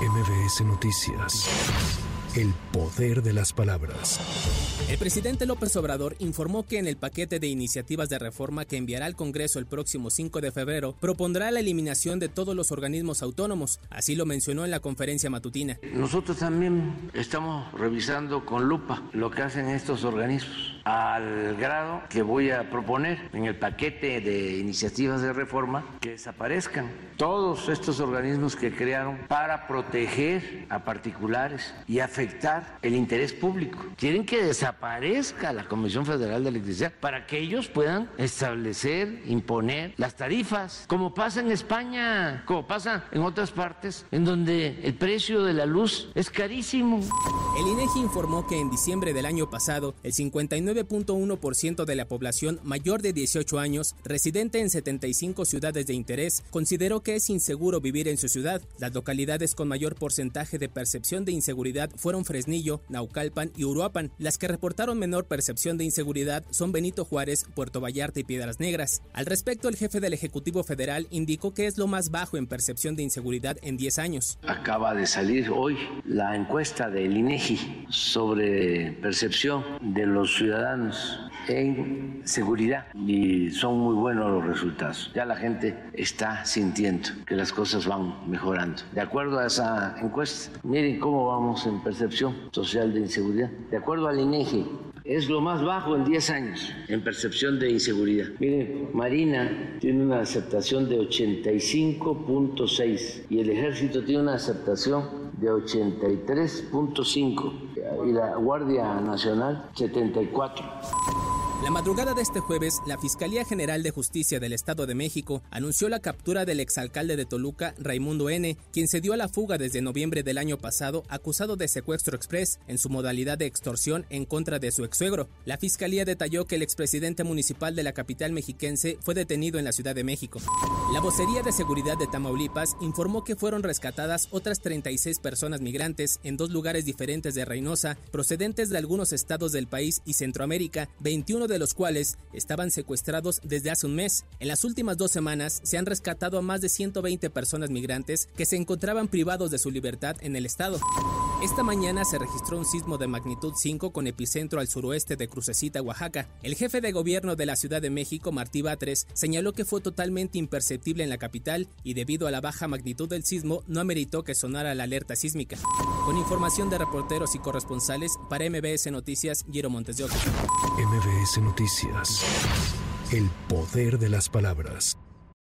MBS Noticias. El poder de las palabras. El presidente López Obrador informó que en el paquete de iniciativas de reforma que enviará al Congreso el próximo 5 de febrero propondrá la eliminación de todos los organismos autónomos. Así lo mencionó en la conferencia matutina. Nosotros también estamos revisando con lupa lo que hacen estos organismos al grado que voy a proponer en el paquete de iniciativas de reforma que desaparezcan todos estos organismos que crearon para proteger a particulares y afectar el interés público. Quieren que desaparezca la Comisión Federal de Electricidad para que ellos puedan establecer, imponer las tarifas, como pasa en España, como pasa en otras partes, en donde el precio de la luz es carísimo. El INEGI informó que en diciembre del año pasado, el 59.1% de la población mayor de 18 años, residente en 75 ciudades de interés, consideró que es inseguro vivir en su ciudad. Las localidades con mayor porcentaje de percepción de inseguridad fueron Fresnillo, Naucalpan y Uruapan. Las que reportaron menor percepción de inseguridad son Benito Juárez, Puerto Vallarta y Piedras Negras. Al respecto, el jefe del Ejecutivo Federal indicó que es lo más bajo en percepción de inseguridad en 10 años. Acaba de salir hoy la encuesta del INEGI sobre percepción de los ciudadanos en seguridad y son muy buenos los resultados. Ya la gente está sintiendo que las cosas van mejorando. De acuerdo a esa encuesta, miren cómo vamos en percepción social de inseguridad. De acuerdo al INEGI, es lo más bajo en 10 años en percepción de inseguridad. Miren, Marina tiene una aceptación de 85.6 y el ejército tiene una aceptación de 83.5 y la Guardia Nacional 74. La madrugada de este jueves, la Fiscalía General de Justicia del Estado de México anunció la captura del exalcalde de Toluca, Raimundo N., quien se dio a la fuga desde noviembre del año pasado acusado de secuestro express en su modalidad de extorsión en contra de su exsuegro. La Fiscalía detalló que el expresidente municipal de la capital mexiquense fue detenido en la Ciudad de México. La vocería de seguridad de Tamaulipas informó que fueron rescatadas otras 36 personas migrantes en dos lugares diferentes de Reynosa, procedentes de algunos estados del país y Centroamérica, 21 de los cuales estaban secuestrados desde hace un mes. En las últimas dos semanas se han rescatado a más de 120 personas migrantes que se encontraban privados de su libertad en el estado. Esta mañana se registró un sismo de magnitud 5 con epicentro al suroeste de Crucecita, Oaxaca. El jefe de gobierno de la Ciudad de México, Martí Batres, señaló que fue totalmente imperceptible en la capital y debido a la baja magnitud del sismo no ameritó que sonara la alerta sísmica. Con información de reporteros y corresponsales para MBS Noticias, Giro Montes de Oca. MBS Noticias. El poder de las palabras.